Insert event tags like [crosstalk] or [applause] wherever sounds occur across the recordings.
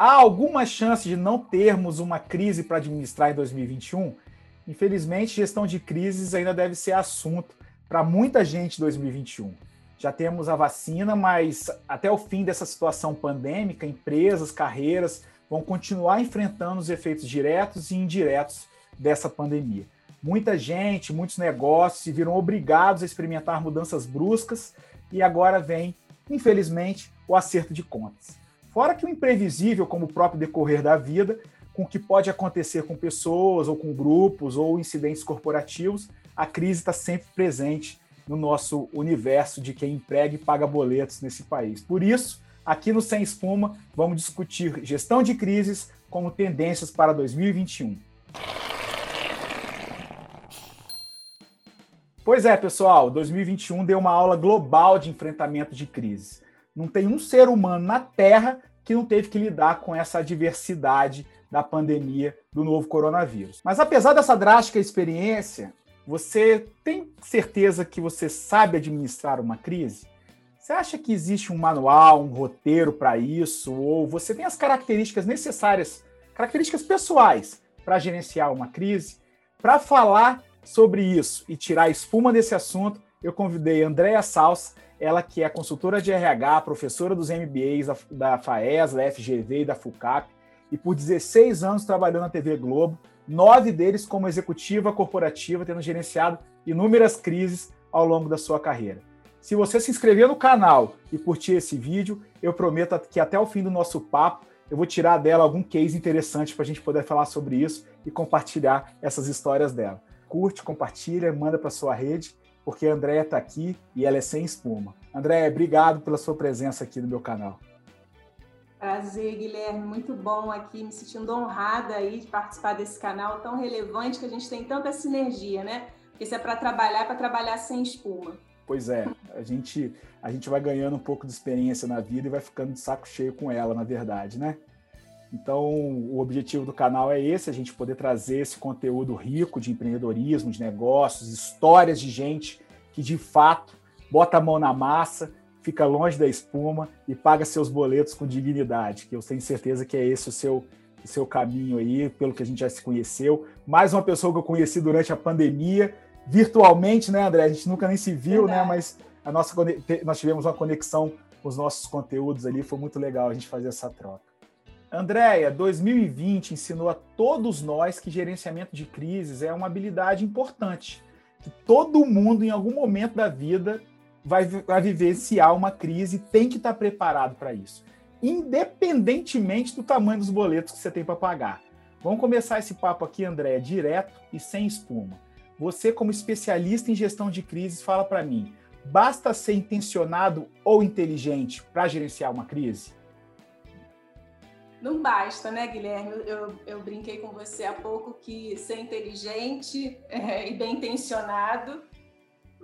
Há alguma chance de não termos uma crise para administrar em 2021? Infelizmente, gestão de crises ainda deve ser assunto para muita gente em 2021. Já temos a vacina, mas até o fim dessa situação pandêmica, empresas, carreiras vão continuar enfrentando os efeitos diretos e indiretos dessa pandemia. Muita gente, muitos negócios se viram obrigados a experimentar mudanças bruscas e agora vem, infelizmente, o acerto de contas. Fora que o imprevisível, como o próprio decorrer da vida, com o que pode acontecer com pessoas ou com grupos ou incidentes corporativos, a crise está sempre presente no nosso universo de quem emprega e paga boletos nesse país. Por isso, aqui no Sem Espuma, vamos discutir gestão de crises como tendências para 2021. Pois é, pessoal, 2021 deu uma aula global de enfrentamento de crises. Não tem um ser humano na Terra que não teve que lidar com essa adversidade da pandemia do novo coronavírus. Mas apesar dessa drástica experiência, você tem certeza que você sabe administrar uma crise? Você acha que existe um manual, um roteiro para isso? Ou você tem as características necessárias, características pessoais, para gerenciar uma crise? Para falar sobre isso e tirar espuma desse assunto, eu convidei Andréa Salsa, ela que é consultora de RH, professora dos MBAs da, da FAES, da FGV e da FUCAP, e por 16 anos trabalhou na TV Globo, nove deles como executiva corporativa, tendo gerenciado inúmeras crises ao longo da sua carreira. Se você se inscrever no canal e curtir esse vídeo, eu prometo que até o fim do nosso papo eu vou tirar dela algum case interessante para a gente poder falar sobre isso e compartilhar essas histórias dela curte, compartilha, manda para sua rede, porque a Andréia está aqui e ela é sem espuma. Andréia, obrigado pela sua presença aqui no meu canal. Prazer, Guilherme, muito bom aqui, me sentindo honrada aí de participar desse canal tão relevante que a gente tem tanta sinergia, né? Porque se é para trabalhar, é para trabalhar sem espuma. Pois é, a gente, a gente vai ganhando um pouco de experiência na vida e vai ficando de saco cheio com ela, na verdade, né? Então, o objetivo do canal é esse: a gente poder trazer esse conteúdo rico de empreendedorismo, de negócios, histórias de gente que de fato bota a mão na massa, fica longe da espuma e paga seus boletos com dignidade. Que eu tenho certeza que é esse o seu, o seu caminho aí, pelo que a gente já se conheceu. Mais uma pessoa que eu conheci durante a pandemia, virtualmente, né, André? A gente nunca nem se viu, né? Verdade. né? Mas a nossa, nós tivemos uma conexão com os nossos conteúdos ali, foi muito legal a gente fazer essa troca. Andréia, 2020 ensinou a todos nós que gerenciamento de crises é uma habilidade importante, que todo mundo, em algum momento da vida, vai, vai vivenciar uma crise tem que estar preparado para isso, independentemente do tamanho dos boletos que você tem para pagar. Vamos começar esse papo aqui, Andréia, direto e sem espuma. Você, como especialista em gestão de crises, fala para mim: basta ser intencionado ou inteligente para gerenciar uma crise? Não basta, né, Guilherme? Eu, eu brinquei com você há pouco que ser inteligente é, e bem intencionado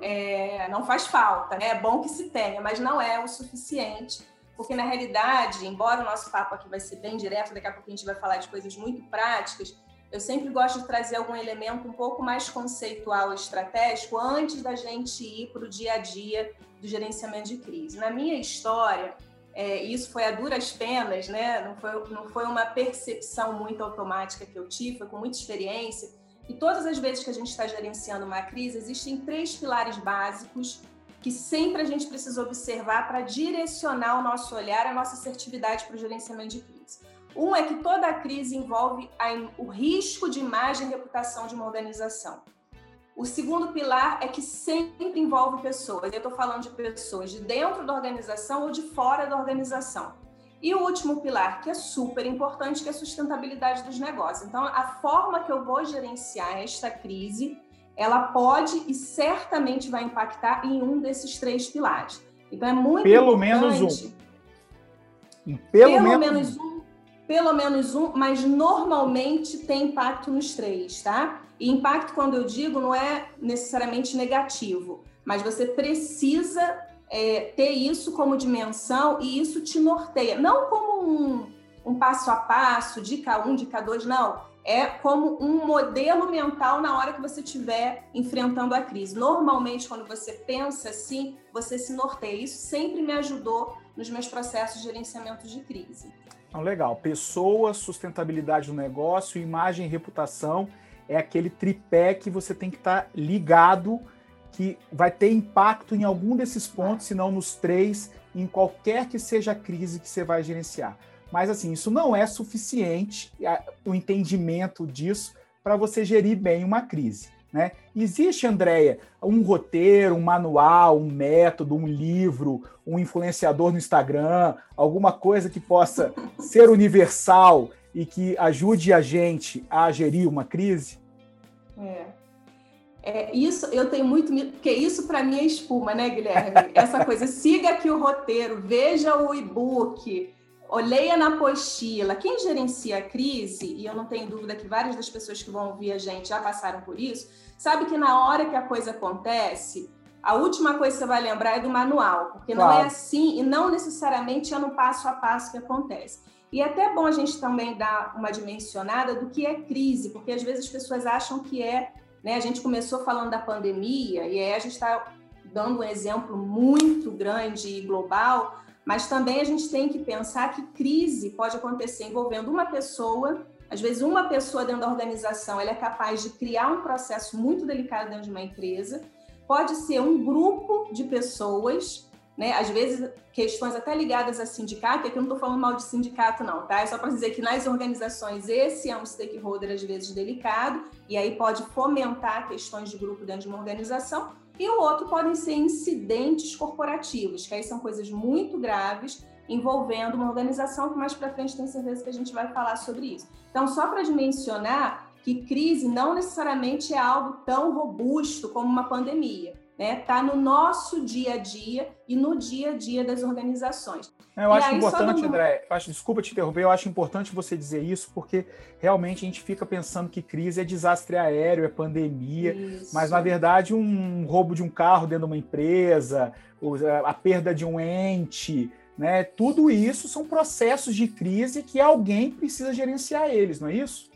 é, não faz falta, né? É bom que se tenha, mas não é o suficiente, porque na realidade, embora o nosso papo aqui vai ser bem direto, daqui a pouco a gente vai falar de coisas muito práticas, eu sempre gosto de trazer algum elemento um pouco mais conceitual e estratégico antes da gente ir para o dia a dia do gerenciamento de crise. Na minha história, é, isso foi a duras penas, né? Não foi, não foi uma percepção muito automática que eu tive, foi com muita experiência. E todas as vezes que a gente está gerenciando uma crise, existem três pilares básicos que sempre a gente precisa observar para direcionar o nosso olhar, a nossa assertividade para o gerenciamento de crise. Um é que toda crise envolve a, o risco de imagem e reputação de uma organização. O segundo pilar é que sempre envolve pessoas. Eu estou falando de pessoas de dentro da organização ou de fora da organização. E o último pilar, que é super importante, que é a sustentabilidade dos negócios. Então, a forma que eu vou gerenciar esta crise, ela pode e certamente vai impactar em um desses três pilares. Então, é muito Pelo importante... menos um. Pelo, Pelo menos, menos um. Pelo menos um, mas normalmente tem impacto nos três, tá? E impacto, quando eu digo, não é necessariamente negativo, mas você precisa é, ter isso como dimensão e isso te norteia. Não como um, um passo a passo, dica 1, um, dica 2, não. É como um modelo mental na hora que você estiver enfrentando a crise. Normalmente, quando você pensa assim, você se norteia. Isso sempre me ajudou nos meus processos de gerenciamento de crise. Então, legal. Pessoa, sustentabilidade do negócio, imagem e reputação é aquele tripé que você tem que estar tá ligado, que vai ter impacto em algum desses pontos, se não nos três, em qualquer que seja a crise que você vai gerenciar. Mas assim, isso não é suficiente, o entendimento disso, para você gerir bem uma crise. Né? Existe, Andréia, um roteiro, um manual, um método, um livro, um influenciador no Instagram, alguma coisa que possa [laughs] ser universal e que ajude a gente a gerir uma crise? É. É, isso eu tenho muito porque isso para mim é espuma, né, Guilherme? Essa coisa, siga aqui o roteiro, veja o e-book, Olheia na apostila. Quem gerencia a crise, e eu não tenho dúvida que várias das pessoas que vão ouvir a gente já passaram por isso, sabe que na hora que a coisa acontece, a última coisa que você vai lembrar é do manual, porque claro. não é assim e não necessariamente é no passo a passo que acontece. E é até bom a gente também dar uma dimensionada do que é crise, porque às vezes as pessoas acham que é. Né, a gente começou falando da pandemia, e aí a gente está dando um exemplo muito grande e global mas também a gente tem que pensar que crise pode acontecer envolvendo uma pessoa. Às vezes, uma pessoa dentro da organização ela é capaz de criar um processo muito delicado dentro de uma empresa. Pode ser um grupo de pessoas, né? Às vezes, questões até ligadas a sindicato. Aqui eu não estou falando mal de sindicato, não, tá? É só para dizer que nas organizações esse é um stakeholder, às vezes, delicado, e aí pode fomentar questões de grupo dentro de uma organização e o outro podem ser incidentes corporativos, que aí são coisas muito graves envolvendo uma organização que mais para frente tem certeza que a gente vai falar sobre isso. Então, só para dimensionar que crise não necessariamente é algo tão robusto como uma pandemia né? Tá no nosso dia a dia e no dia a dia das organizações. Eu e acho aí, importante. André, acho, desculpa te interromper, eu acho importante você dizer isso, porque realmente a gente fica pensando que crise é desastre aéreo, é pandemia, isso. mas na verdade um roubo de um carro dentro de uma empresa, a perda de um ente, né? Tudo isso são processos de crise que alguém precisa gerenciar eles, não é isso?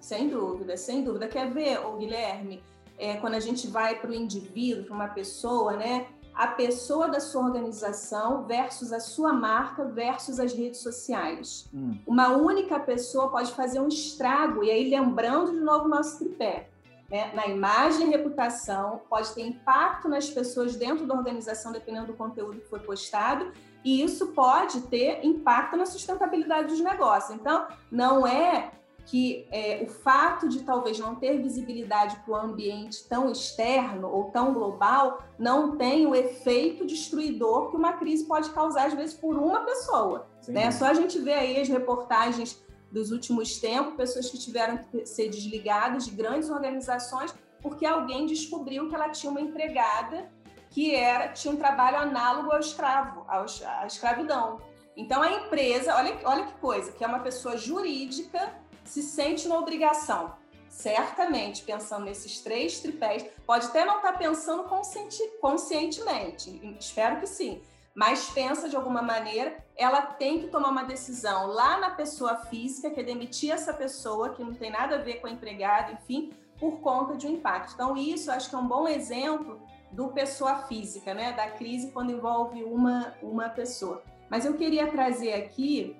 Sem dúvida, sem dúvida. Quer ver, o Guilherme? É, quando a gente vai para o indivíduo, para uma pessoa, né? A pessoa da sua organização versus a sua marca versus as redes sociais. Hum. Uma única pessoa pode fazer um estrago, e aí lembrando de novo o nosso tripé. Né? Na imagem e reputação, pode ter impacto nas pessoas dentro da organização, dependendo do conteúdo que foi postado, e isso pode ter impacto na sustentabilidade dos negócios. Então, não é que é, o fato de talvez não ter visibilidade para o ambiente tão externo ou tão global não tem o efeito destruidor que uma crise pode causar, às vezes, por uma pessoa. Né? Só a gente vê aí as reportagens dos últimos tempos, pessoas que tiveram que ser desligadas de grandes organizações porque alguém descobriu que ela tinha uma empregada que era tinha um trabalho análogo ao escravo, ao, à escravidão. Então a empresa, olha, olha que coisa, que é uma pessoa jurídica se sente na obrigação, certamente pensando nesses três tripés, pode até não estar tá pensando consciente, conscientemente, espero que sim, mas pensa de alguma maneira, ela tem que tomar uma decisão lá na pessoa física, que é demitir essa pessoa, que não tem nada a ver com a empregada, enfim, por conta de um impacto. Então, isso acho que é um bom exemplo do pessoa física, né? Da crise quando envolve uma, uma pessoa. Mas eu queria trazer aqui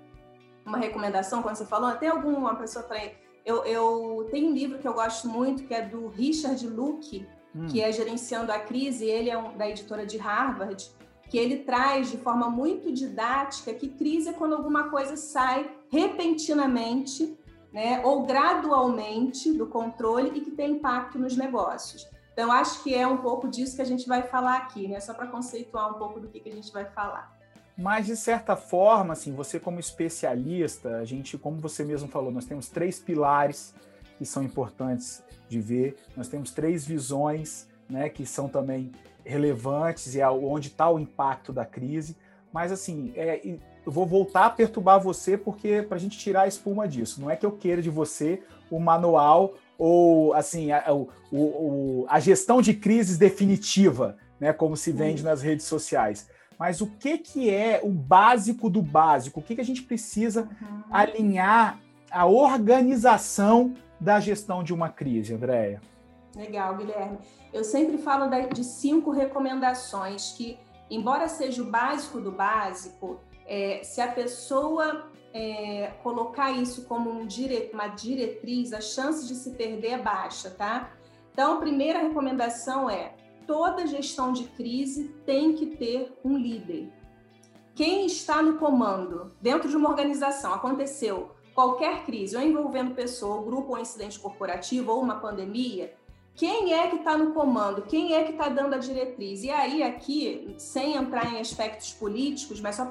uma recomendação quando você falou, até alguma pessoa para eu, eu tenho um livro que eu gosto muito que é do Richard Luke, hum. que é gerenciando a crise. Ele é um, da editora de Harvard, que ele traz de forma muito didática que crise é quando alguma coisa sai repentinamente, né, ou gradualmente do controle e que tem impacto nos negócios. Então, acho que é um pouco disso que a gente vai falar aqui, né? Só para conceituar um pouco do que, que a gente vai falar. Mas, de certa forma, assim, você como especialista, a gente, como você mesmo falou, nós temos três pilares que são importantes de ver, nós temos três visões né, que são também relevantes e é onde está o impacto da crise. Mas, assim, é, eu vou voltar a perturbar você porque para a gente tirar a espuma disso. Não é que eu queira de você o manual ou, assim, a, a gestão de crises definitiva, né, como se vende nas redes sociais mas o que, que é o básico do básico? O que, que a gente precisa uhum. alinhar a organização da gestão de uma crise, Andréia? Legal, Guilherme. Eu sempre falo de cinco recomendações que, embora seja o básico do básico, é, se a pessoa é, colocar isso como um dire... uma diretriz, a chance de se perder é baixa, tá? Então, a primeira recomendação é: toda gestão de crise tem que ter um líder. Quem está no comando dentro de uma organização aconteceu qualquer crise, ou envolvendo pessoa, grupo ou incidente corporativo, ou uma pandemia, quem é que está no comando? Quem é que está dando a diretriz? E aí, aqui, sem entrar em aspectos políticos, mas só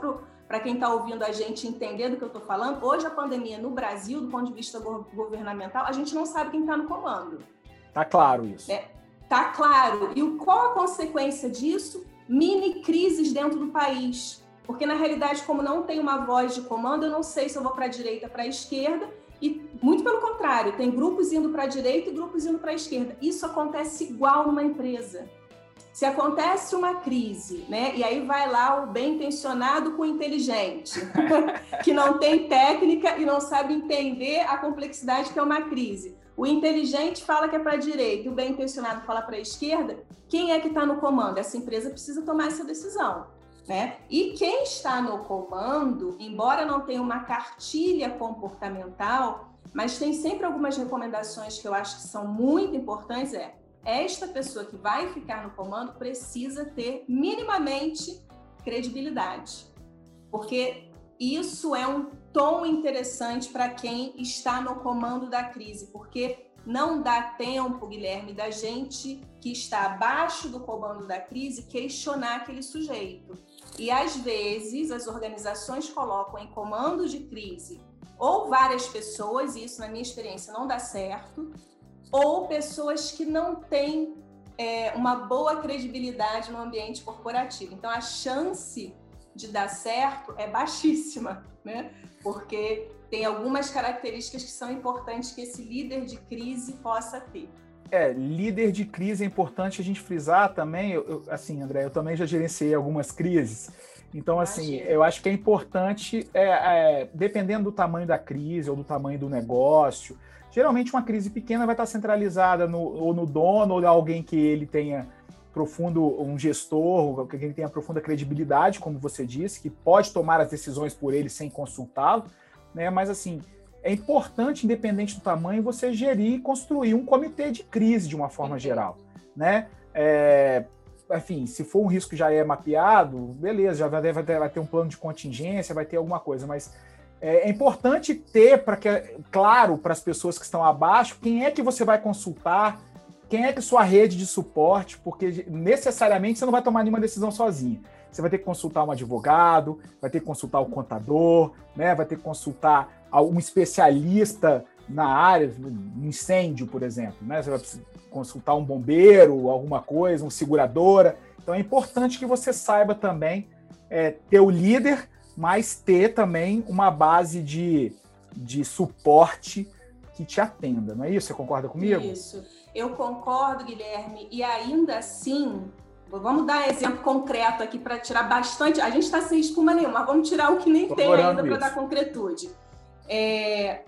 para quem está ouvindo a gente entender do que eu estou falando, hoje a pandemia no Brasil, do ponto de vista governamental, a gente não sabe quem está no comando. Tá claro isso. É, tá claro. E qual a consequência disso? Mini crises dentro do país. Porque, na realidade, como não tem uma voz de comando, eu não sei se eu vou para a direita, para a esquerda, e muito pelo contrário, tem grupos indo para a direita e grupos indo para a esquerda. Isso acontece igual numa empresa. Se acontece uma crise, né? E aí vai lá o bem intencionado com o inteligente, [laughs] que não tem técnica e não sabe entender a complexidade que é uma crise. O inteligente fala que é para a direita o bem intencionado fala para a esquerda. Quem é que está no comando? Essa empresa precisa tomar essa decisão. Né? E quem está no comando, embora não tenha uma cartilha comportamental, mas tem sempre algumas recomendações que eu acho que são muito importantes, é esta pessoa que vai ficar no comando precisa ter minimamente credibilidade. Porque isso é um tom interessante para quem está no comando da crise, porque não dá tempo, Guilherme, da gente que está abaixo do comando da crise questionar aquele sujeito. E às vezes as organizações colocam em comando de crise ou várias pessoas, e isso na minha experiência não dá certo, ou pessoas que não têm é, uma boa credibilidade no ambiente corporativo. Então a chance de dar certo é baixíssima, né? Porque tem algumas características que são importantes que esse líder de crise possa ter. É, líder de crise é importante a gente frisar também. Eu, eu, assim, André, eu também já gerenciei algumas crises. Então, assim, eu acho que é importante, é, é, dependendo do tamanho da crise ou do tamanho do negócio, geralmente uma crise pequena vai estar centralizada no, ou no dono ou alguém que ele tenha profundo, um gestor, que ele tenha profunda credibilidade, como você disse, que pode tomar as decisões por ele sem consultá-lo, né? Mas assim, é importante, independente do tamanho, você gerir e construir um comitê de crise de uma forma geral, né? É, enfim, se for um risco que já é mapeado, beleza, já vai, vai, ter, vai ter um plano de contingência, vai ter alguma coisa, mas é, é importante ter para que, claro, para as pessoas que estão abaixo, quem é que você vai consultar, quem é que sua rede de suporte, porque necessariamente você não vai tomar nenhuma decisão sozinho. Você vai ter que consultar um advogado, vai ter que consultar o contador, né? vai ter que consultar um especialista na área, um incêndio, por exemplo, né? Você vai consultar um bombeiro, alguma coisa, uma seguradora. Então é importante que você saiba também é, ter o líder, mas ter também uma base de, de suporte que te atenda, não é isso? Você concorda comigo? Isso, eu concordo, Guilherme, e ainda assim, vamos dar exemplo concreto aqui para tirar bastante. A gente está sem espuma nenhuma, mas vamos tirar o que nem Tô tem ainda para dar concretude. É,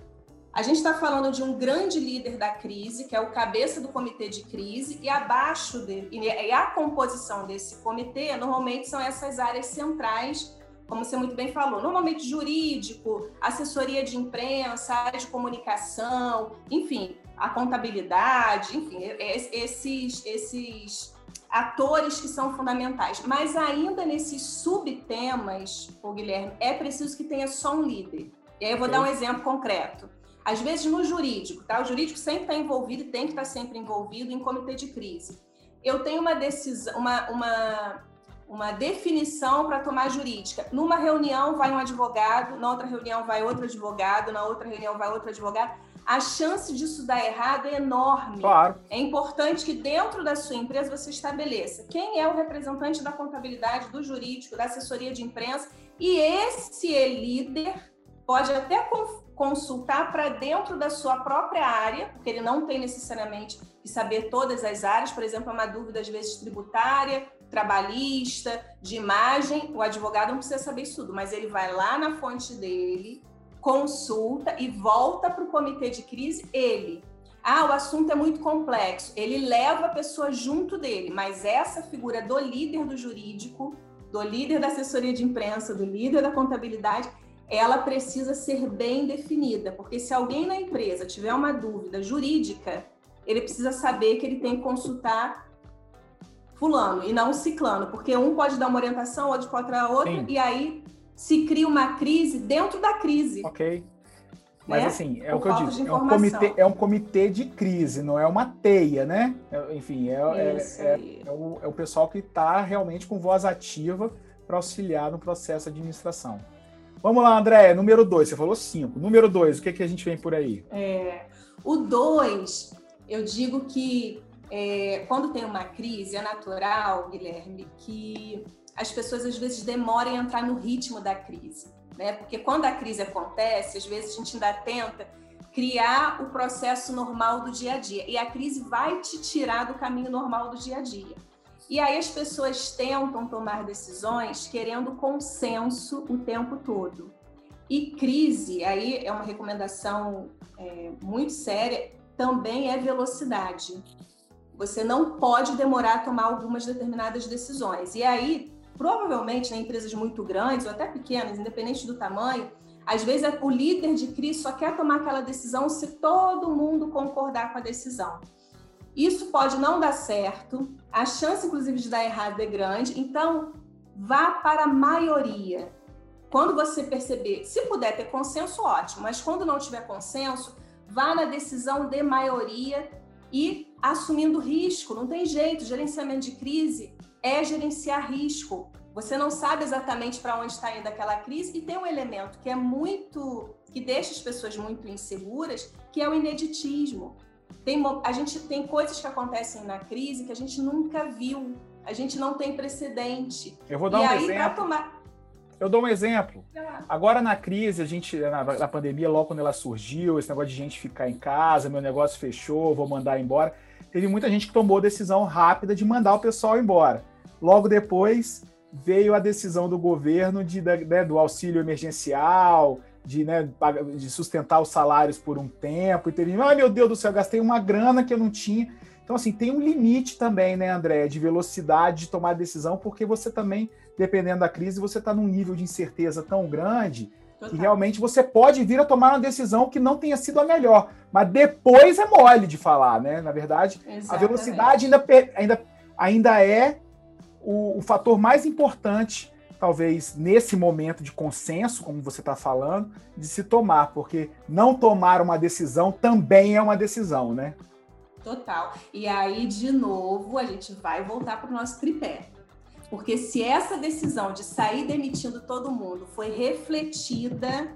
a gente está falando de um grande líder da crise, que é o cabeça do comitê de crise, e abaixo dele, e a composição desse comitê, normalmente são essas áreas centrais, como você muito bem falou, normalmente jurídico, assessoria de imprensa, área de comunicação, enfim, a contabilidade, enfim, esses, esses atores que são fundamentais. Mas ainda nesses subtemas, o Guilherme, é preciso que tenha só um líder. E aí eu vou okay. dar um exemplo concreto. Às vezes no jurídico, tá? O jurídico sempre está envolvido e tem que estar tá sempre envolvido em comitê de crise. Eu tenho uma decisão, uma, uma, uma definição para tomar jurídica. Numa reunião vai um advogado, na outra reunião vai outro advogado, na outra reunião vai outro advogado. A chance disso dar errado é enorme. Claro. É importante que dentro da sua empresa você estabeleça quem é o representante da contabilidade, do jurídico, da assessoria de imprensa e esse é líder pode até consultar para dentro da sua própria área, porque ele não tem necessariamente que saber todas as áreas, por exemplo, é uma dúvida às vezes tributária, trabalhista, de imagem, o advogado não precisa saber isso tudo, mas ele vai lá na fonte dele, consulta e volta para o comitê de crise ele. Ah, o assunto é muito complexo. Ele leva a pessoa junto dele, mas essa figura do líder do jurídico, do líder da assessoria de imprensa, do líder da contabilidade, ela precisa ser bem definida, porque se alguém na empresa tiver uma dúvida jurídica, ele precisa saber que ele tem que consultar fulano e não ciclano, porque um pode dar uma orientação, outro pode dar outra, Sim. e aí se cria uma crise dentro da crise. Ok. Mas né? assim, é Por o que eu disse, é um, comitê, é um comitê de crise, não é uma teia, né? É, enfim, é, é, é, é, o, é o pessoal que está realmente com voz ativa para auxiliar no processo de administração. Vamos lá, André, número dois, você falou cinco. Número dois, o que, é que a gente vem por aí? É, o dois, eu digo que é, quando tem uma crise, é natural, Guilherme, que as pessoas às vezes demorem a entrar no ritmo da crise. Né? Porque quando a crise acontece, às vezes a gente ainda tenta criar o processo normal do dia a dia. E a crise vai te tirar do caminho normal do dia a dia. E aí as pessoas tentam tomar decisões querendo consenso o tempo todo. E crise, aí é uma recomendação é, muito séria, também é velocidade. Você não pode demorar a tomar algumas determinadas decisões. E aí, provavelmente, em né, empresas muito grandes ou até pequenas, independente do tamanho, às vezes o líder de crise só quer tomar aquela decisão se todo mundo concordar com a decisão. Isso pode não dar certo, a chance, inclusive, de dar errado é grande, então vá para a maioria. Quando você perceber, se puder ter consenso, ótimo, mas quando não tiver consenso, vá na decisão de maioria e assumindo risco. Não tem jeito, gerenciamento de crise é gerenciar risco. Você não sabe exatamente para onde está indo aquela crise e tem um elemento que é muito que deixa as pessoas muito inseguras, que é o ineditismo. Tem, a gente tem coisas que acontecem na crise que a gente nunca viu, a gente não tem precedente. Eu vou dar e um aí, exemplo. Tomar... Eu dou um exemplo. Agora na crise, a gente, na, na, pandemia, logo quando ela surgiu, esse negócio de gente ficar em casa, meu negócio fechou, vou mandar embora. Teve muita gente que tomou decisão rápida de mandar o pessoal embora. Logo depois veio a decisão do governo de, né, do auxílio emergencial, de, né, de sustentar os salários por um tempo, e teve, ai meu Deus do céu, gastei uma grana que eu não tinha. Então, assim, tem um limite também, né, André, de velocidade de tomar decisão, porque você também, dependendo da crise, você está num nível de incerteza tão grande Total. que realmente você pode vir a tomar uma decisão que não tenha sido a melhor. Mas depois é mole de falar, né? Na verdade, Exatamente. a velocidade ainda, ainda, ainda é o, o fator mais importante talvez nesse momento de consenso, como você está falando, de se tomar, porque não tomar uma decisão também é uma decisão, né? Total. E aí, de novo, a gente vai voltar para o nosso tripé. Porque se essa decisão de sair demitindo todo mundo foi refletida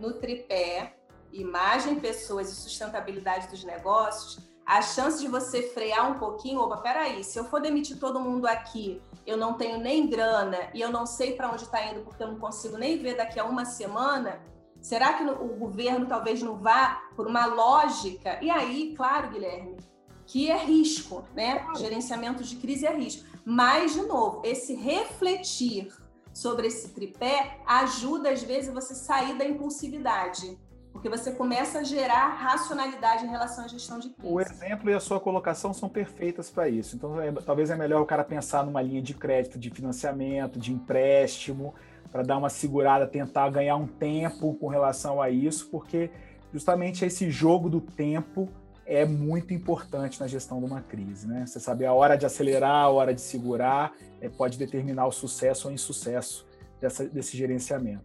no tripé, imagem, pessoas e sustentabilidade dos negócios, a chance de você frear um pouquinho, opa, peraí, se eu for demitir todo mundo aqui, eu não tenho nem grana e eu não sei para onde está indo porque eu não consigo nem ver daqui a uma semana, será que o governo talvez não vá por uma lógica? E aí, claro, Guilherme, que é risco, né? Gerenciamento de crise é risco. Mas, de novo, esse refletir sobre esse tripé ajuda, às vezes, você sair da impulsividade porque você começa a gerar racionalidade em relação à gestão de crise. O exemplo e a sua colocação são perfeitas para isso. Então, é, talvez é melhor o cara pensar numa linha de crédito, de financiamento, de empréstimo, para dar uma segurada, tentar ganhar um tempo com relação a isso, porque justamente esse jogo do tempo é muito importante na gestão de uma crise, né? Você saber a hora de acelerar, a hora de segurar, é, pode determinar o sucesso ou insucesso dessa, desse gerenciamento.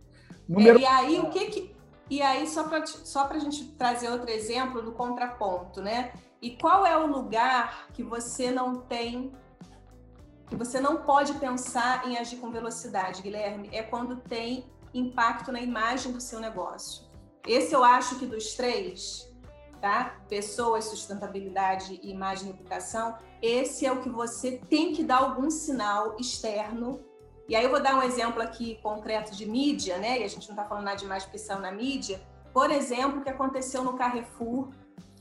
Número... É, e aí, o que que e aí, só para só a gente trazer outro exemplo do contraponto, né? E qual é o lugar que você não tem, que você não pode pensar em agir com velocidade, Guilherme? É quando tem impacto na imagem do seu negócio. Esse eu acho que dos três, tá? Pessoas, sustentabilidade, imagem e reputação, esse é o que você tem que dar algum sinal externo e aí eu vou dar um exemplo aqui concreto de mídia, né? E a gente não está falando nada de mais porque são na mídia. Por exemplo, o que aconteceu no Carrefour,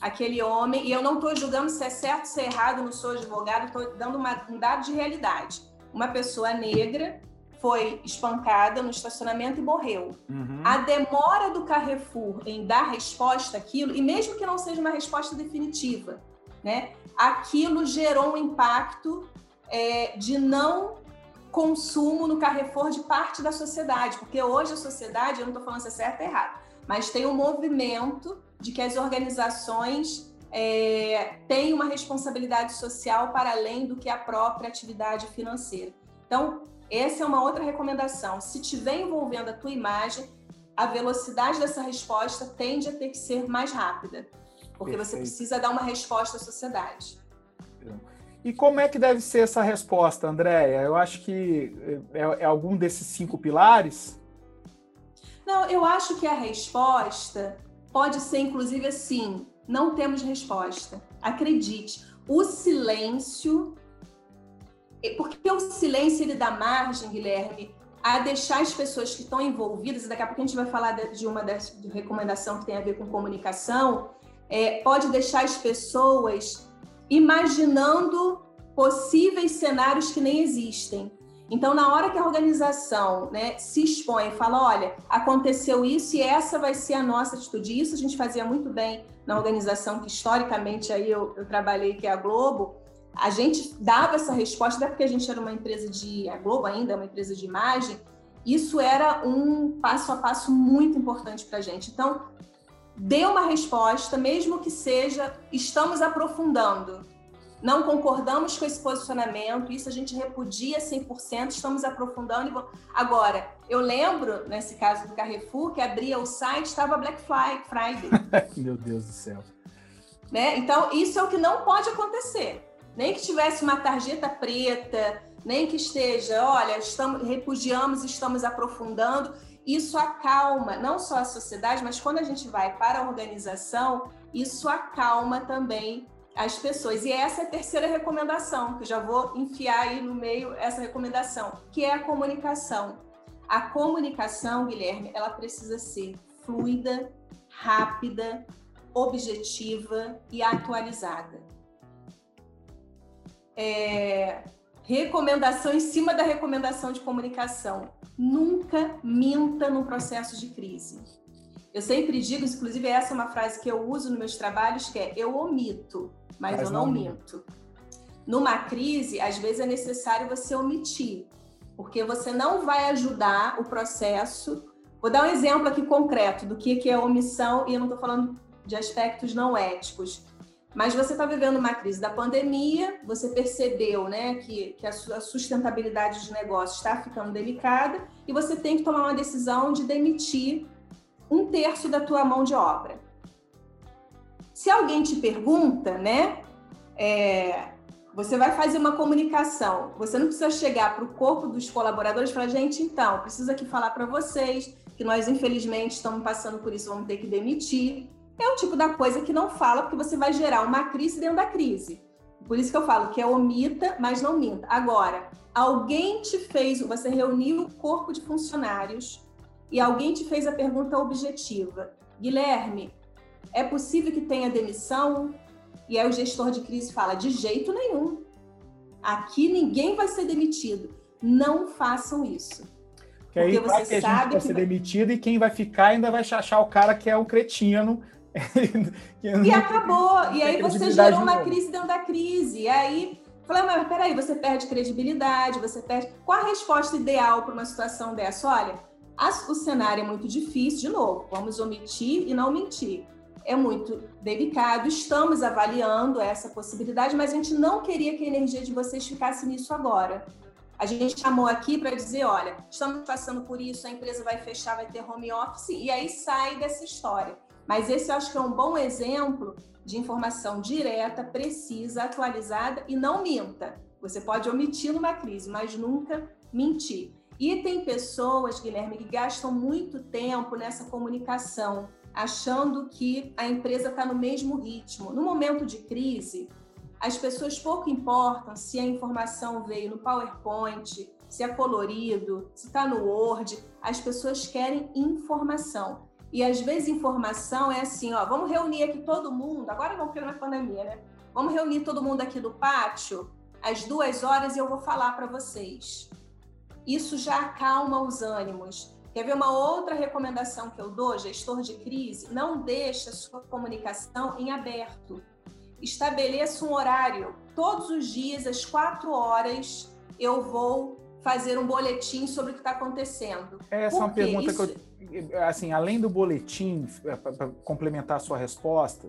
aquele homem, e eu não estou julgando se é certo, se é errado, não sou advogado, estou dando uma, um dado de realidade. Uma pessoa negra foi espancada no estacionamento e morreu. Uhum. A demora do Carrefour em dar resposta àquilo, e mesmo que não seja uma resposta definitiva, né? Aquilo gerou um impacto é, de não consumo no Carrefour de parte da sociedade, porque hoje a sociedade, eu não estou falando se é certo ou errado, mas tem um movimento de que as organizações é, têm uma responsabilidade social para além do que a própria atividade financeira. Então, essa é uma outra recomendação. Se tiver envolvendo a tua imagem, a velocidade dessa resposta tende a ter que ser mais rápida, porque Perfeito. você precisa dar uma resposta à sociedade. E como é que deve ser essa resposta, Andréia? Eu acho que é, é algum desses cinco pilares? Não, eu acho que a resposta pode ser, inclusive, assim: não temos resposta. Acredite, o silêncio. Porque o silêncio ele dá margem, Guilherme, a deixar as pessoas que estão envolvidas, daqui a pouco a gente vai falar de uma das de recomendação que tem a ver com comunicação, é, pode deixar as pessoas imaginando possíveis cenários que nem existem. Então, na hora que a organização né, se expõe e fala, olha, aconteceu isso e essa vai ser a nossa atitude, isso a gente fazia muito bem na organização que historicamente aí eu, eu trabalhei, que é a Globo, a gente dava essa resposta, até porque a gente era uma empresa de, a Globo ainda é uma empresa de imagem, isso era um passo a passo muito importante para a gente. Então, dê uma resposta, mesmo que seja, estamos aprofundando. Não concordamos com esse posicionamento, isso a gente repudia 100%, estamos aprofundando. Agora, eu lembro, nesse caso do Carrefour, que abria o site, estava Black Friday. [laughs] Meu Deus do céu. Né? Então, isso é o que não pode acontecer. Nem que tivesse uma tarjeta preta, nem que esteja, olha, estamos, repudiamos, estamos aprofundando isso acalma não só a sociedade, mas quando a gente vai para a organização, isso acalma também as pessoas. E essa é a terceira recomendação, que já vou enfiar aí no meio essa recomendação, que é a comunicação. A comunicação, Guilherme, ela precisa ser fluida, rápida, objetiva e atualizada. É, recomendação em cima da recomendação de comunicação nunca minta no processo de crise. Eu sempre digo, inclusive essa é uma frase que eu uso nos meus trabalhos, que é eu omito, mas, mas eu não, não minto. Numa crise, às vezes é necessário você omitir, porque você não vai ajudar o processo. Vou dar um exemplo aqui concreto do que é omissão, e eu não estou falando de aspectos não éticos. Mas você está vivendo uma crise da pandemia, você percebeu né, que, que a sustentabilidade de negócio está ficando delicada e você tem que tomar uma decisão de demitir um terço da tua mão de obra. Se alguém te pergunta, né, é, você vai fazer uma comunicação. Você não precisa chegar para o corpo dos colaboradores e falar, gente, então, preciso aqui falar para vocês que nós, infelizmente, estamos passando por isso, vamos ter que demitir é o tipo da coisa que não fala, porque você vai gerar uma crise dentro da crise. Por isso que eu falo que é omita, mas não minta. Agora, alguém te fez, você reuniu o corpo de funcionários e alguém te fez a pergunta objetiva: Guilherme, é possível que tenha demissão? E aí o gestor de crise fala: de jeito nenhum. Aqui ninguém vai ser demitido. Não façam isso. Porque aí você vai que sabe a gente vai ser vai... demitido e quem vai ficar ainda vai achar o cara que é um cretino [laughs] e acabou. E aí você gerou uma crise dentro da crise. E aí, falei, mas peraí, você perde credibilidade, você perde. Qual a resposta ideal para uma situação dessa? Olha, o cenário é muito difícil, de novo, vamos omitir e não mentir. É muito delicado, estamos avaliando essa possibilidade, mas a gente não queria que a energia de vocês ficasse nisso agora. A gente chamou aqui para dizer, olha, estamos passando por isso, a empresa vai fechar, vai ter home office, e aí sai dessa história. Mas esse eu acho que é um bom exemplo de informação direta, precisa, atualizada e não minta. Você pode omitir numa crise, mas nunca mentir. E tem pessoas, Guilherme, que gastam muito tempo nessa comunicação, achando que a empresa está no mesmo ritmo. No momento de crise, as pessoas pouco importam se a informação veio no PowerPoint, se é colorido, se está no Word. As pessoas querem informação. E às vezes informação é assim, ó, vamos reunir aqui todo mundo, agora não porque na pandemia, né? Vamos reunir todo mundo aqui no pátio às duas horas e eu vou falar para vocês. Isso já acalma os ânimos. Quer ver uma outra recomendação que eu dou, gestor de crise? Não deixe a sua comunicação em aberto. Estabeleça um horário. Todos os dias, às quatro horas, eu vou fazer um boletim sobre o que está acontecendo. Essa é uma pergunta Isso... que eu, assim, além do boletim, é, para complementar a sua resposta,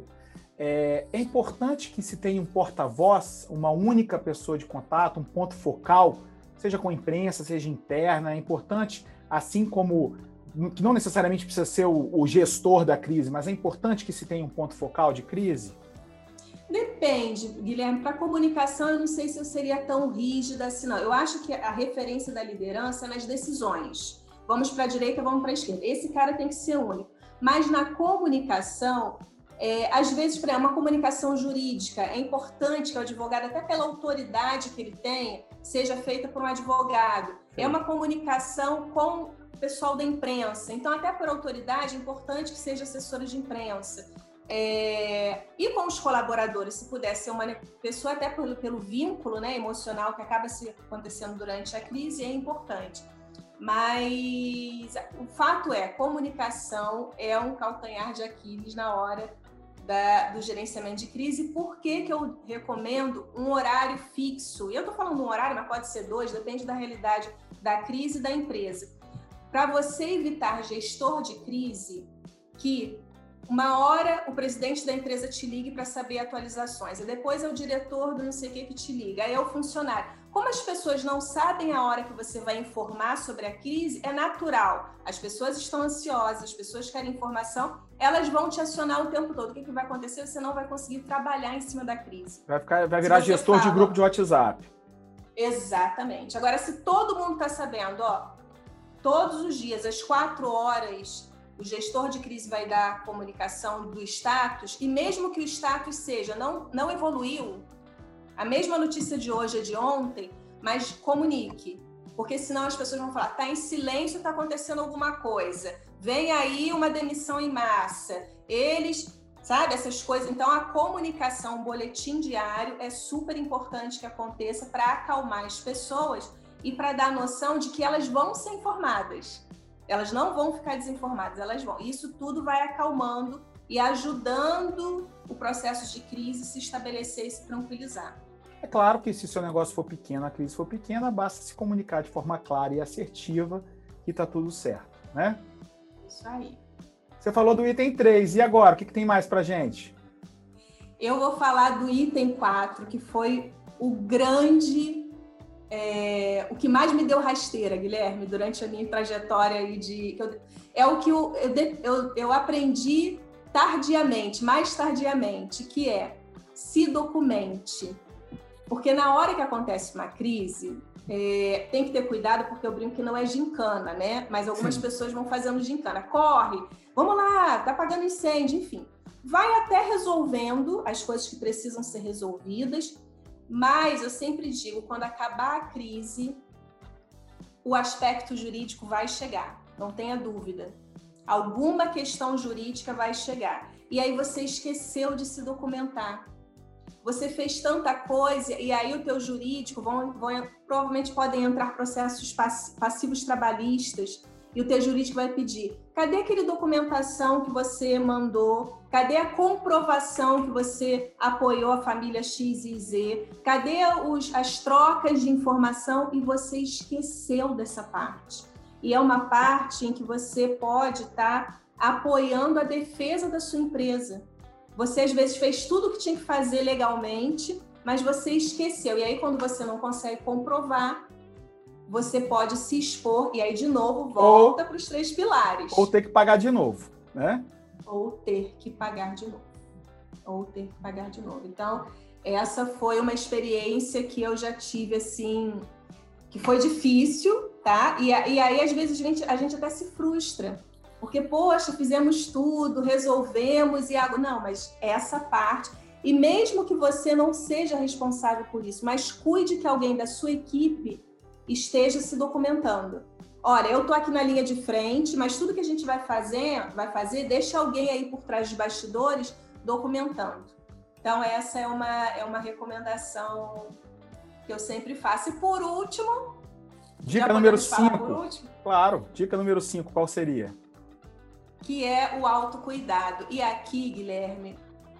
é, é importante que se tenha um porta-voz, uma única pessoa de contato, um ponto focal, seja com a imprensa, seja interna. É importante, assim como que não necessariamente precisa ser o, o gestor da crise, mas é importante que se tenha um ponto focal de crise. Depende, Guilherme. Para comunicação, eu não sei se eu seria tão rígida assim, não. Eu acho que a referência da liderança é nas decisões. Vamos para a direita, vamos para a esquerda. Esse cara tem que ser único. Mas na comunicação, é, às vezes, para uma comunicação jurídica, é importante que o advogado, até pela autoridade que ele tem, seja feita por um advogado. Sim. É uma comunicação com o pessoal da imprensa. Então, até por autoridade, é importante que seja assessora de imprensa. É, e com os colaboradores, se puder ser uma pessoa, até pelo, pelo vínculo né, emocional que acaba se acontecendo durante a crise, é importante. Mas o fato é, comunicação é um calcanhar de Aquiles na hora da, do gerenciamento de crise. Por que, que eu recomendo um horário fixo? Eu estou falando um horário, mas pode ser dois, depende da realidade da crise da empresa. Para você evitar gestor de crise que uma hora o presidente da empresa te ligue para saber atualizações, e depois é o diretor do não sei o que que te liga, aí é o funcionário. Como as pessoas não sabem a hora que você vai informar sobre a crise, é natural. As pessoas estão ansiosas, as pessoas querem informação, elas vão te acionar o tempo todo. O que, que vai acontecer? Você não vai conseguir trabalhar em cima da crise. Vai, ficar, vai virar gestor fala, de grupo de WhatsApp. Exatamente. Agora, se todo mundo está sabendo, ó, todos os dias, às quatro horas, o gestor de crise vai dar comunicação do status, e mesmo que o status seja não, não evoluiu, a mesma notícia de hoje é de ontem, mas comunique. Porque senão as pessoas vão falar, tá em silêncio, tá acontecendo alguma coisa. Vem aí uma demissão em massa. Eles, sabe, essas coisas. Então a comunicação, o boletim diário é super importante que aconteça para acalmar as pessoas e para dar noção de que elas vão ser informadas. Elas não vão ficar desinformadas, elas vão. Isso tudo vai acalmando e ajudando o processo de crise se estabelecer e se tranquilizar. É claro que se seu negócio for pequeno, a crise for pequena, basta se comunicar de forma clara e assertiva que está tudo certo, né? Isso aí. Você falou do item 3, e agora? O que, que tem mais para gente? Eu vou falar do item 4, que foi o grande é, o que mais me deu rasteira, Guilherme, durante a minha trajetória aí de. Eu, é o que eu, eu, eu aprendi tardiamente, mais tardiamente, que é se documente. Porque na hora que acontece uma crise, é, tem que ter cuidado, porque eu brinco que não é gincana, né? Mas algumas Sim. pessoas vão fazendo gincana. Corre, vamos lá, tá apagando incêndio, enfim. Vai até resolvendo as coisas que precisam ser resolvidas mas eu sempre digo, quando acabar a crise, o aspecto jurídico vai chegar, não tenha dúvida. Alguma questão jurídica vai chegar. E aí você esqueceu de se documentar. Você fez tanta coisa e aí o teu jurídico vão, vão provavelmente podem entrar processos passivos trabalhistas e o teu jurídico vai pedir: cadê aquele documentação que você mandou? Cadê a comprovação que você apoiou a família X e Z? Cadê os, as trocas de informação? E você esqueceu dessa parte. E é uma parte em que você pode estar tá apoiando a defesa da sua empresa. Você às vezes fez tudo o que tinha que fazer legalmente, mas você esqueceu. E aí, quando você não consegue comprovar, você pode se expor e aí de novo volta para os três pilares. Ou ter que pagar de novo, né? Ou ter que pagar de novo. Ou ter que pagar de novo. Então, essa foi uma experiência que eu já tive assim, que foi difícil, tá? E, e aí, às vezes, a gente, a gente até se frustra. Porque, poxa, fizemos tudo, resolvemos e algo. Não, mas essa parte. E mesmo que você não seja responsável por isso, mas cuide que alguém da sua equipe esteja se documentando. Olha, eu tô aqui na linha de frente, mas tudo que a gente vai fazer, vai fazer, deixa alguém aí por trás dos bastidores documentando. Então essa é uma é uma recomendação que eu sempre faço. E por último, dica número 5. Claro, dica número 5, qual seria? Que é o autocuidado. E aqui, Guilherme,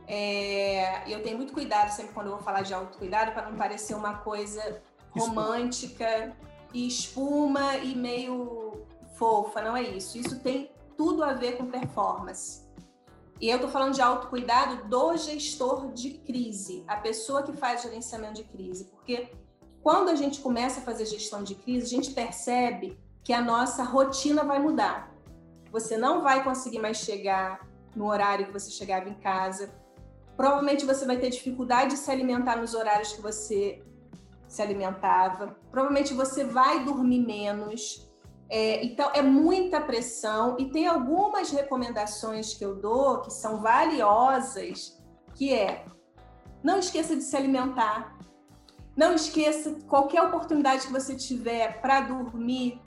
é, eu tenho muito cuidado sempre quando eu vou falar de autocuidado para não parecer uma coisa romântica e espuma e meio fofa, não é isso. Isso tem tudo a ver com performance. E eu estou falando de autocuidado do gestor de crise, a pessoa que faz gerenciamento de crise, porque quando a gente começa a fazer gestão de crise, a gente percebe que a nossa rotina vai mudar. Você não vai conseguir mais chegar no horário que você chegava em casa. Provavelmente você vai ter dificuldade de se alimentar nos horários que você se alimentava. Provavelmente você vai dormir menos. É, então, é muita pressão. E tem algumas recomendações que eu dou que são valiosas, que é não esqueça de se alimentar. Não esqueça qualquer oportunidade que você tiver para dormir,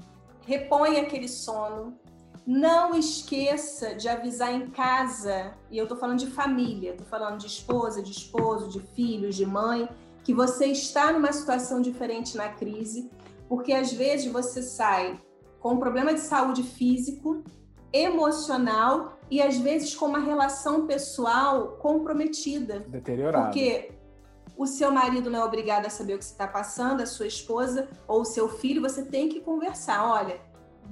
reponha aquele sono. Não esqueça de avisar em casa, e eu estou falando de família, estou falando de esposa, de esposo, de filhos, de mãe, que você está numa situação diferente na crise, porque às vezes você sai com um problema de saúde físico, emocional e às vezes com uma relação pessoal comprometida. Deteriorada. Porque o seu marido não é obrigado a saber o que você está passando, a sua esposa ou o seu filho, você tem que conversar. Olha,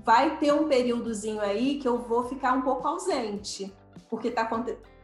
vai ter um períodozinho aí que eu vou ficar um pouco ausente, porque tá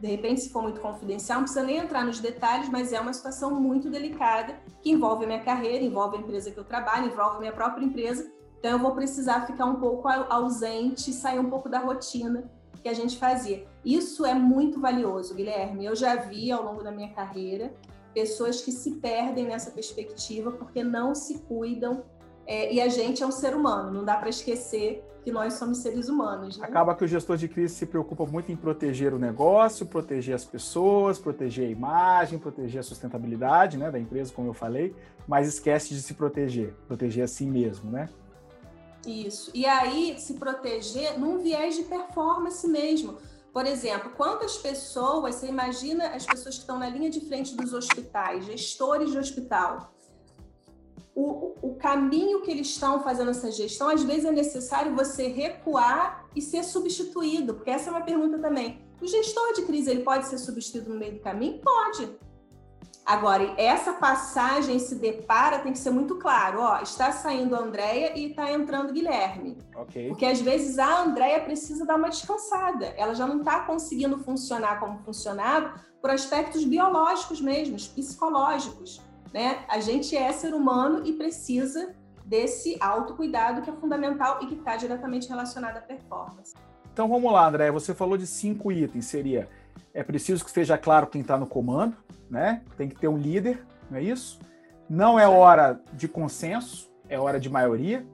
de repente se for muito confidencial, não precisa nem entrar nos detalhes, mas é uma situação muito delicada que envolve a minha carreira, envolve a empresa que eu trabalho, envolve a minha própria empresa então, eu vou precisar ficar um pouco ausente, sair um pouco da rotina que a gente fazia. Isso é muito valioso, Guilherme. Eu já vi ao longo da minha carreira pessoas que se perdem nessa perspectiva porque não se cuidam. É, e a gente é um ser humano, não dá para esquecer que nós somos seres humanos. Né? Acaba que o gestor de crise se preocupa muito em proteger o negócio, proteger as pessoas, proteger a imagem, proteger a sustentabilidade né, da empresa, como eu falei, mas esquece de se proteger, proteger a si mesmo, né? Isso. E aí se proteger num viés de performance mesmo. Por exemplo, quantas pessoas, você imagina as pessoas que estão na linha de frente dos hospitais, gestores de hospital, o, o caminho que eles estão fazendo essa gestão, às vezes é necessário você recuar e ser substituído, porque essa é uma pergunta também. O gestor de crise ele pode ser substituído no meio do caminho? Pode. Agora, essa passagem se depara, tem que ser muito claro, ó, está saindo a Andrea e está entrando Guilherme. Okay. Porque às vezes a Andrea precisa dar uma descansada. Ela já não está conseguindo funcionar como funcionava por aspectos biológicos mesmo, psicológicos. Né? A gente é ser humano e precisa desse autocuidado que é fundamental e que está diretamente relacionado à performance. Então vamos lá, André. Você falou de cinco itens. Seria é preciso que esteja claro quem está no comando, né? Tem que ter um líder, não é isso? Não é hora de consenso, é hora de maioria.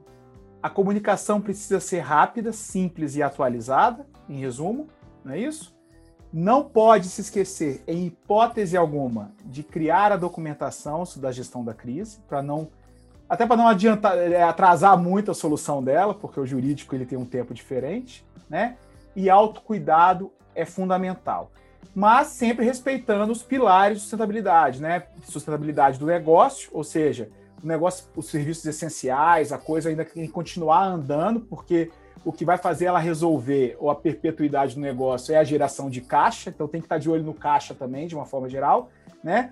A comunicação precisa ser rápida, simples e atualizada, em resumo, não é isso? Não pode se esquecer, em hipótese alguma, de criar a documentação da gestão da crise, para não até para não adiantar, é, atrasar muito a solução dela, porque o jurídico ele tem um tempo diferente, né? E autocuidado é fundamental mas sempre respeitando os pilares de sustentabilidade, né? Sustentabilidade do negócio, ou seja, o negócio, os serviços essenciais, a coisa ainda tem que continuar andando, porque o que vai fazer ela resolver ou a perpetuidade do negócio é a geração de caixa, então tem que estar de olho no caixa também, de uma forma geral, né?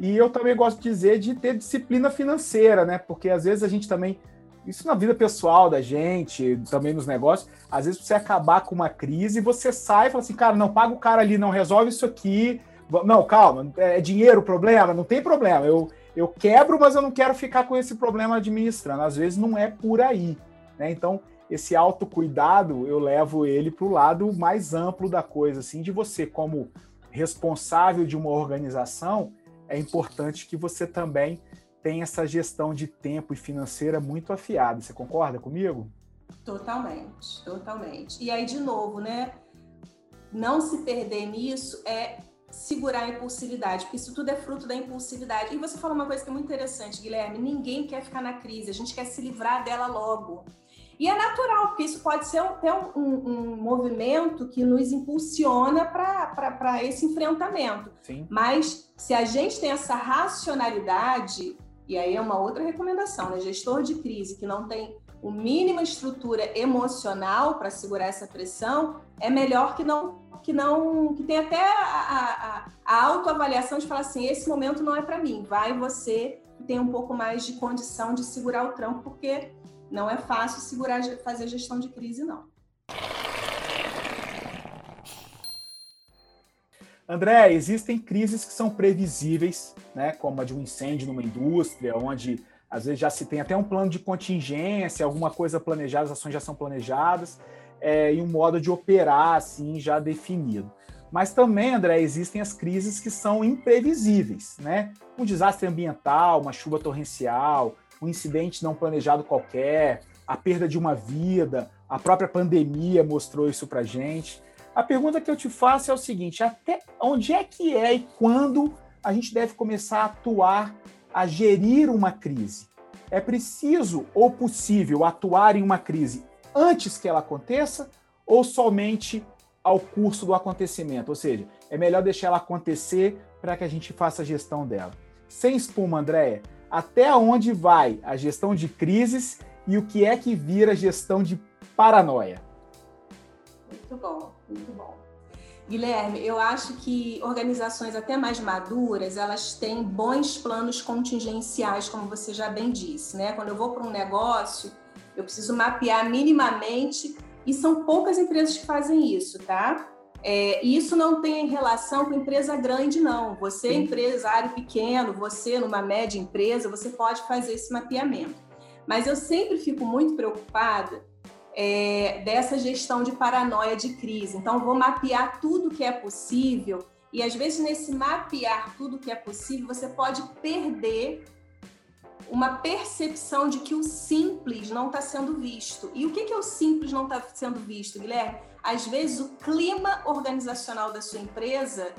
E eu também gosto de dizer de ter disciplina financeira, né? Porque às vezes a gente também isso na vida pessoal da gente, também nos negócios, às vezes você acabar com uma crise, você sai e fala assim, cara, não paga o cara ali, não resolve isso aqui. Não, calma, é dinheiro o problema? Não tem problema. Eu, eu quebro, mas eu não quero ficar com esse problema administrando. Às vezes não é por aí. Né? Então, esse autocuidado, eu levo ele para o lado mais amplo da coisa, assim, de você, como responsável de uma organização, é importante que você também tem essa gestão de tempo e financeira muito afiada. Você concorda comigo? Totalmente, totalmente. E aí, de novo, né? Não se perder nisso é segurar a impulsividade, porque isso tudo é fruto da impulsividade. E você falou uma coisa que é muito interessante, Guilherme: ninguém quer ficar na crise, a gente quer se livrar dela logo. E é natural, porque isso pode ser até um, um, um movimento que nos impulsiona para esse enfrentamento. Sim. Mas se a gente tem essa racionalidade, e aí é uma outra recomendação, né? Gestor de crise que não tem o mínima estrutura emocional para segurar essa pressão, é melhor que não que não que tenha até a, a, a autoavaliação de falar assim, esse momento não é para mim. Vai você que tem um pouco mais de condição de segurar o trampo, porque não é fácil segurar, fazer gestão de crise, não. André, existem crises que são previsíveis, né, como a de um incêndio numa indústria, onde às vezes já se tem até um plano de contingência, alguma coisa planejada, as ações já são planejadas, é, e um modo de operar assim já definido. Mas também, André, existem as crises que são imprevisíveis, né? Um desastre ambiental, uma chuva torrencial, um incidente não planejado qualquer, a perda de uma vida, a própria pandemia mostrou isso para gente. A pergunta que eu te faço é o seguinte: até onde é que é e quando a gente deve começar a atuar, a gerir uma crise? É preciso ou possível atuar em uma crise antes que ela aconteça ou somente ao curso do acontecimento? Ou seja, é melhor deixar ela acontecer para que a gente faça a gestão dela. Sem espuma, Andréia, até onde vai a gestão de crises e o que é que vira gestão de paranoia? Muito bom, muito bom. Guilherme, eu acho que organizações até mais maduras, elas têm bons planos contingenciais, como você já bem disse, né? Quando eu vou para um negócio, eu preciso mapear minimamente, e são poucas empresas que fazem isso, tá? É, e isso não tem relação com empresa grande, não. Você, empresário pequeno, você, numa média empresa, você pode fazer esse mapeamento. Mas eu sempre fico muito preocupada é, dessa gestão de paranoia de crise. Então, vou mapear tudo que é possível. E às vezes, nesse mapear tudo que é possível, você pode perder uma percepção de que o simples não está sendo visto. E o que, que é o simples não está sendo visto, Guilherme? Às vezes o clima organizacional da sua empresa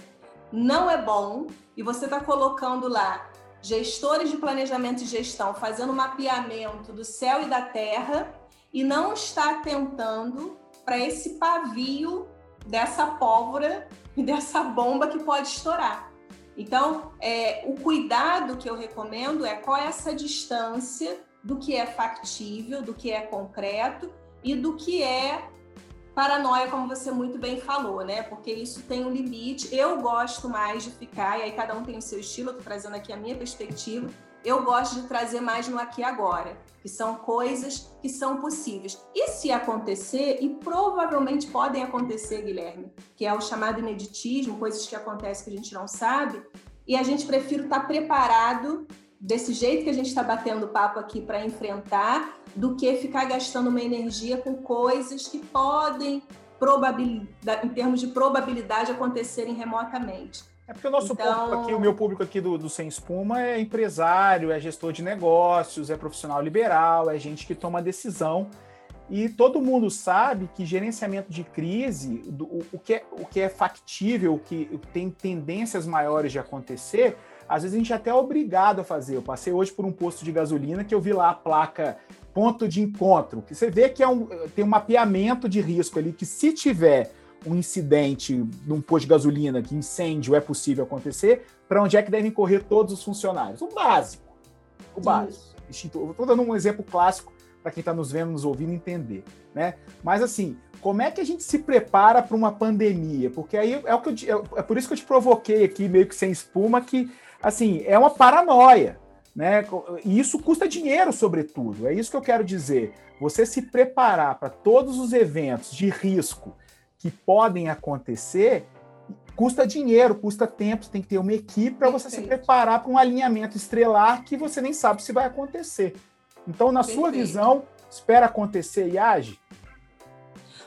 não é bom e você está colocando lá gestores de planejamento e gestão fazendo mapeamento do céu e da terra e não está atentando para esse pavio dessa pólvora e dessa bomba que pode estourar. Então, é, o cuidado que eu recomendo é qual é essa distância do que é factível, do que é concreto e do que é paranoia, como você muito bem falou, né? Porque isso tem um limite. Eu gosto mais de ficar, e aí cada um tem o seu estilo, eu tô trazendo aqui a minha perspectiva. Eu gosto de trazer mais no aqui e agora, que são coisas que são possíveis. E se acontecer, e provavelmente podem acontecer, Guilherme, que é o chamado ineditismo, coisas que acontecem que a gente não sabe, e a gente prefere estar preparado desse jeito que a gente está batendo papo aqui para enfrentar, do que ficar gastando uma energia com coisas que podem, em termos de probabilidade, acontecerem remotamente. É porque o nosso então... público aqui, o meu público aqui do, do Sem Espuma é empresário, é gestor de negócios, é profissional liberal, é gente que toma decisão. E todo mundo sabe que gerenciamento de crise, do, o, o, que é, o que é factível, o que tem tendências maiores de acontecer, às vezes a gente é até obrigado a fazer. Eu passei hoje por um posto de gasolina que eu vi lá a placa ponto de encontro, que você vê que é um, tem um mapeamento de risco ali, que se tiver um incidente num posto de gasolina, que incêndio é possível acontecer, para onde é que devem correr todos os funcionários? O básico. O básico. Estou dando um exemplo clássico para quem está nos vendo, nos ouvindo entender. Né? Mas assim, como é que a gente se prepara para uma pandemia? Porque aí é o que eu, é, é por isso que eu te provoquei aqui, meio que sem espuma, que assim, é uma paranoia. Né? E isso custa dinheiro, sobretudo. É isso que eu quero dizer. Você se preparar para todos os eventos de risco que podem acontecer custa dinheiro, custa tempo, você tem que ter uma equipe para você se preparar para um alinhamento estrelar que você nem sabe se vai acontecer. Então, na Perfeito. sua visão, espera acontecer e age?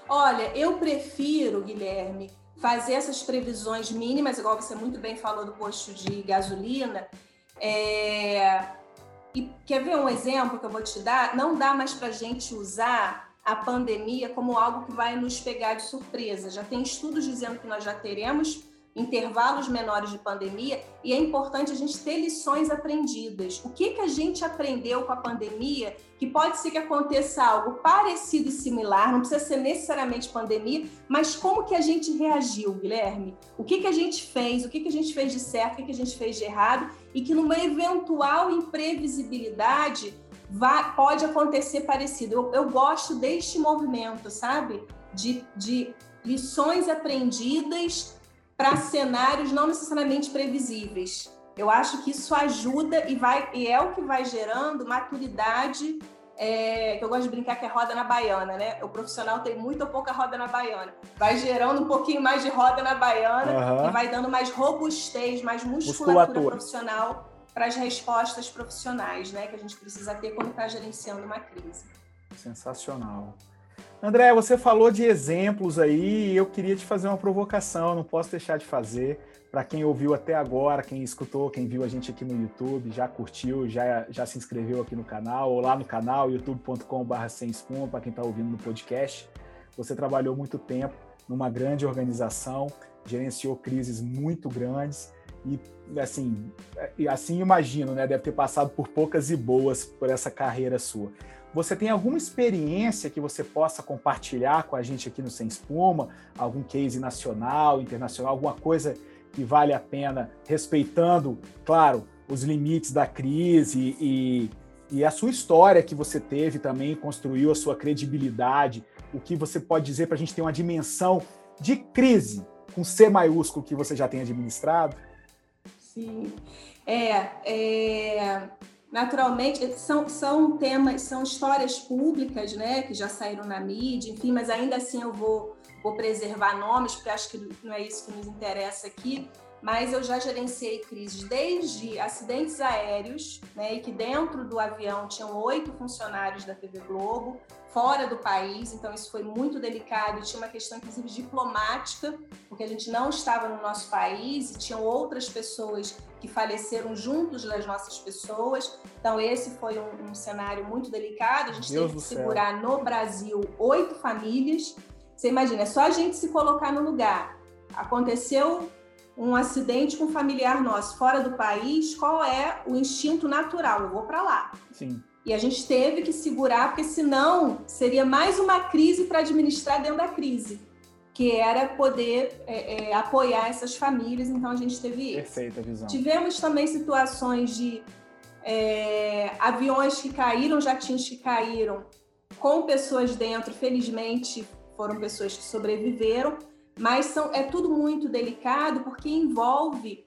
Olha, eu prefiro, Guilherme, fazer essas previsões mínimas, igual você muito bem falou do posto de gasolina. É... E quer ver um exemplo que eu vou te dar? Não dá mais para a gente usar a pandemia como algo que vai nos pegar de surpresa. Já tem estudos dizendo que nós já teremos intervalos menores de pandemia e é importante a gente ter lições aprendidas. O que, que a gente aprendeu com a pandemia que pode ser que aconteça algo parecido e similar, não precisa ser necessariamente pandemia, mas como que a gente reagiu, Guilherme? O que, que a gente fez? O que, que a gente fez de certo? O que, que a gente fez de errado? E que numa eventual imprevisibilidade vai, pode acontecer parecido. Eu, eu gosto deste movimento, sabe? De, de lições aprendidas para cenários não necessariamente previsíveis. Eu acho que isso ajuda e, vai, e é o que vai gerando maturidade é, que eu gosto de brincar que é roda na baiana, né? O profissional tem muito ou pouca roda na baiana. Vai gerando um pouquinho mais de roda na baiana uhum. e vai dando mais robustez, mais musculatura, musculatura. profissional para as respostas profissionais, né? Que a gente precisa ter quando está gerenciando uma crise. Sensacional. André, você falou de exemplos aí eu queria te fazer uma provocação, não posso deixar de fazer. Para quem ouviu até agora, quem escutou, quem viu a gente aqui no YouTube, já curtiu, já, já se inscreveu aqui no canal, ou lá no canal, youtube.com.br sem para quem está ouvindo no podcast. Você trabalhou muito tempo numa grande organização, gerenciou crises muito grandes e assim, assim imagino, né? Deve ter passado por poucas e boas por essa carreira sua. Você tem alguma experiência que você possa compartilhar com a gente aqui no Sem Espuma? Algum case nacional, internacional, alguma coisa que vale a pena, respeitando, claro, os limites da crise e, e a sua história que você teve também, construiu a sua credibilidade, o que você pode dizer para a gente ter uma dimensão de crise com C maiúsculo que você já tem administrado? Sim. É, é, naturalmente, são, são temas, são histórias públicas, né, que já saíram na mídia, enfim, mas ainda assim eu vou vou preservar nomes, porque acho que não é isso que nos interessa aqui, mas eu já gerenciei crises desde acidentes aéreos, né, e que dentro do avião tinham oito funcionários da TV Globo, fora do país, então isso foi muito delicado, e tinha uma questão inclusive diplomática, porque a gente não estava no nosso país e tinham outras pessoas que faleceram juntos das nossas pessoas, então esse foi um, um cenário muito delicado, a gente Deus teve que segurar céu. no Brasil oito famílias, você imagina, é só a gente se colocar no lugar. Aconteceu um acidente com um familiar nosso fora do país, qual é o instinto natural? Eu vou para lá. Sim. E a gente teve que segurar, porque senão seria mais uma crise para administrar dentro da crise, que era poder é, é, apoiar essas famílias. Então a gente teve isso. Perfeita visão. Tivemos também situações de é, aviões que caíram, jatinhos que caíram com pessoas dentro, felizmente foram pessoas que sobreviveram, mas são, é tudo muito delicado porque envolve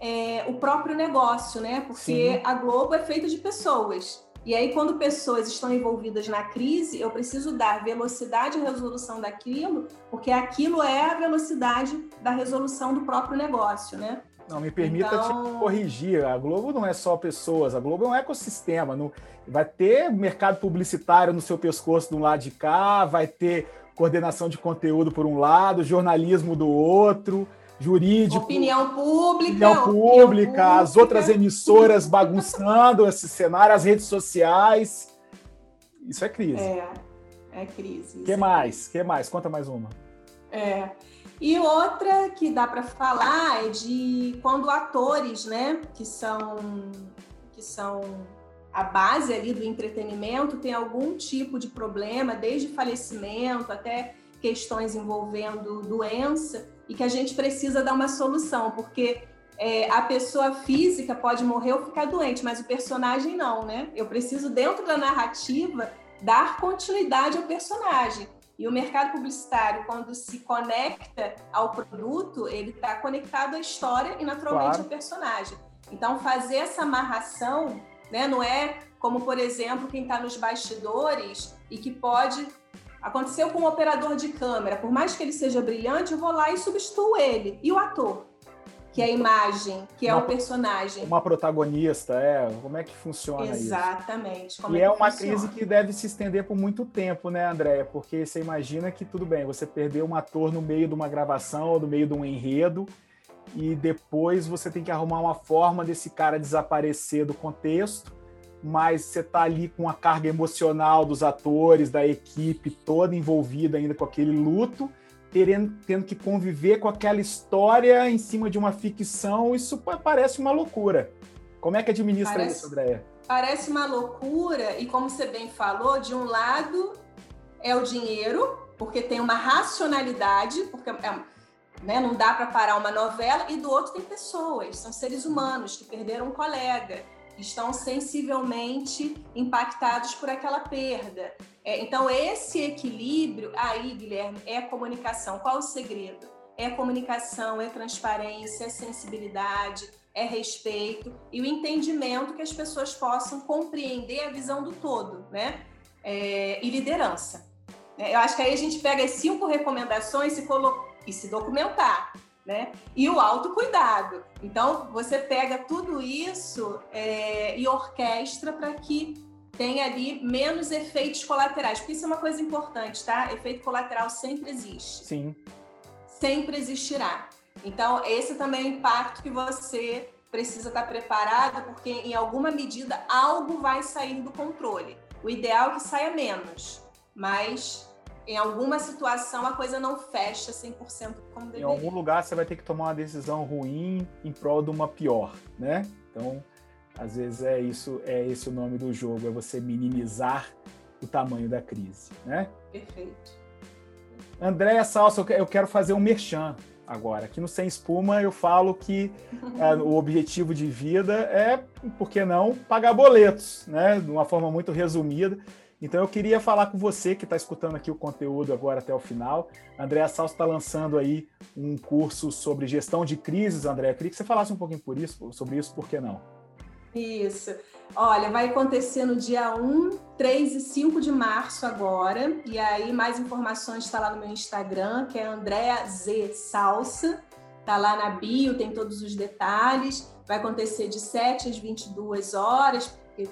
é, o próprio negócio, né? Porque Sim. a Globo é feita de pessoas. E aí, quando pessoas estão envolvidas na crise, eu preciso dar velocidade à resolução daquilo, porque aquilo é a velocidade da resolução do próprio negócio, né? Não, me permita então... te corrigir. A Globo não é só pessoas, a Globo é um ecossistema. Não... Vai ter mercado publicitário no seu pescoço de um lado de cá, vai ter coordenação de conteúdo por um lado, jornalismo do outro, jurídico. Opinião pública. Opinião pública, pública. as outras emissoras bagunçando esse cenário, as redes sociais. Isso é crise. É, é crise. O que mais? que mais? Conta mais uma. É. E outra que dá para falar é de quando atores, né, que são que são a base ali do entretenimento tem algum tipo de problema, desde falecimento até questões envolvendo doença, e que a gente precisa dar uma solução, porque é, a pessoa física pode morrer ou ficar doente, mas o personagem não, né? Eu preciso, dentro da narrativa, dar continuidade ao personagem. E o mercado publicitário, quando se conecta ao produto, ele está conectado à história e, naturalmente, claro. ao personagem. Então, fazer essa amarração né? Não é como, por exemplo, quem está nos bastidores e que pode. Aconteceu com um operador de câmera, por mais que ele seja brilhante, eu vou lá e substituo ele. E o ator? que é a imagem, que é uma, o personagem. Uma protagonista, é. Como é que funciona Exatamente, isso? Exatamente. E é, é uma funciona? crise que deve se estender por muito tempo, né, Andréia? Porque você imagina que, tudo bem, você perdeu um ator no meio de uma gravação ou no meio de um enredo, e depois você tem que arrumar uma forma desse cara desaparecer do contexto, mas você está ali com a carga emocional dos atores, da equipe toda envolvida ainda com aquele luto, terendo, tendo que conviver com aquela história em cima de uma ficção, isso parece uma loucura. Como é que administra parece, isso, Andréia? Parece uma loucura, e como você bem falou, de um lado é o dinheiro, porque tem uma racionalidade, porque é né? Não dá para parar uma novela, e do outro tem pessoas, são seres humanos que perderam um colega, estão sensivelmente impactados por aquela perda. É, então, esse equilíbrio aí, Guilherme, é a comunicação. Qual o segredo? É comunicação, é transparência, é sensibilidade, é respeito e o entendimento que as pessoas possam compreender a visão do todo, né? é, e liderança. Né? Eu acho que aí a gente pega as cinco recomendações e, colo... e se documentar. Né? E o autocuidado. Então, você pega tudo isso é, e orquestra para que tenha ali menos efeitos colaterais, porque isso é uma coisa importante, tá? Efeito colateral sempre existe. Sim. Sempre existirá. Então, esse também é o impacto que você precisa estar preparado, porque em alguma medida algo vai sair do controle. O ideal é que saia menos, mas em alguma situação a coisa não fecha 100% como deveria. Em algum lugar você vai ter que tomar uma decisão ruim em prol de uma pior, né? Então, às vezes é isso, é esse o nome do jogo, é você minimizar o tamanho da crise, né? Perfeito. Andréa Salsa, eu quero fazer um merchan agora. Aqui no Sem Espuma eu falo que [laughs] é, o objetivo de vida é, por que não, pagar boletos, né? De uma forma muito resumida. Então eu queria falar com você que está escutando aqui o conteúdo agora até o final. Andréa Salso está lançando aí um curso sobre gestão de crises, André. Eu queria que você falasse um pouquinho por isso, sobre isso, por que não? Isso. Olha, vai acontecer no dia 1, 3 e 5 de março agora. E aí, mais informações está lá no meu Instagram, que é Andrea Z Salsa. Tá lá na bio, tem todos os detalhes. Vai acontecer de 7 às 22 horas, porque,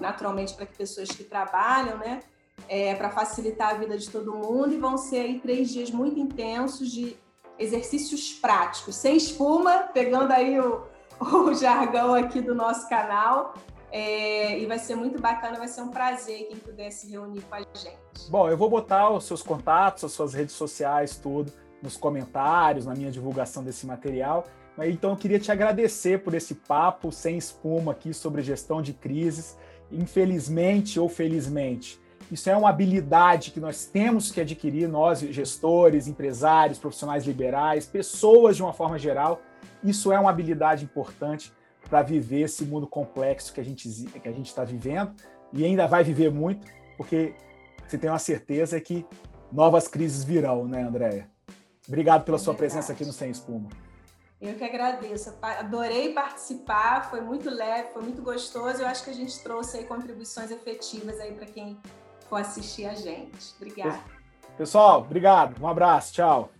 naturalmente para pessoas que trabalham, né? É, para facilitar a vida de todo mundo. E vão ser aí três dias muito intensos de exercícios práticos, sem espuma, pegando aí o, [laughs] o jargão aqui do nosso canal. É, e vai ser muito bacana, vai ser um prazer quem puder se reunir com a gente. Bom, eu vou botar os seus contatos, as suas redes sociais, tudo nos comentários, na minha divulgação desse material. Então eu queria te agradecer por esse papo sem espuma aqui sobre gestão de crises. Infelizmente ou felizmente, isso é uma habilidade que nós temos que adquirir, nós, gestores, empresários, profissionais liberais, pessoas de uma forma geral. Isso é uma habilidade importante para viver esse mundo complexo que a gente que a gente está vivendo e ainda vai viver muito, porque você tem uma certeza que novas crises virão, né, Andréia? Obrigado pela é sua presença aqui no Sem Espuma. Eu que agradeço. Adorei participar, foi muito leve, foi muito gostoso. Eu acho que a gente trouxe aí contribuições efetivas aí para quem for assistir a gente. Obrigada. Pessoal, obrigado. Um abraço. Tchau.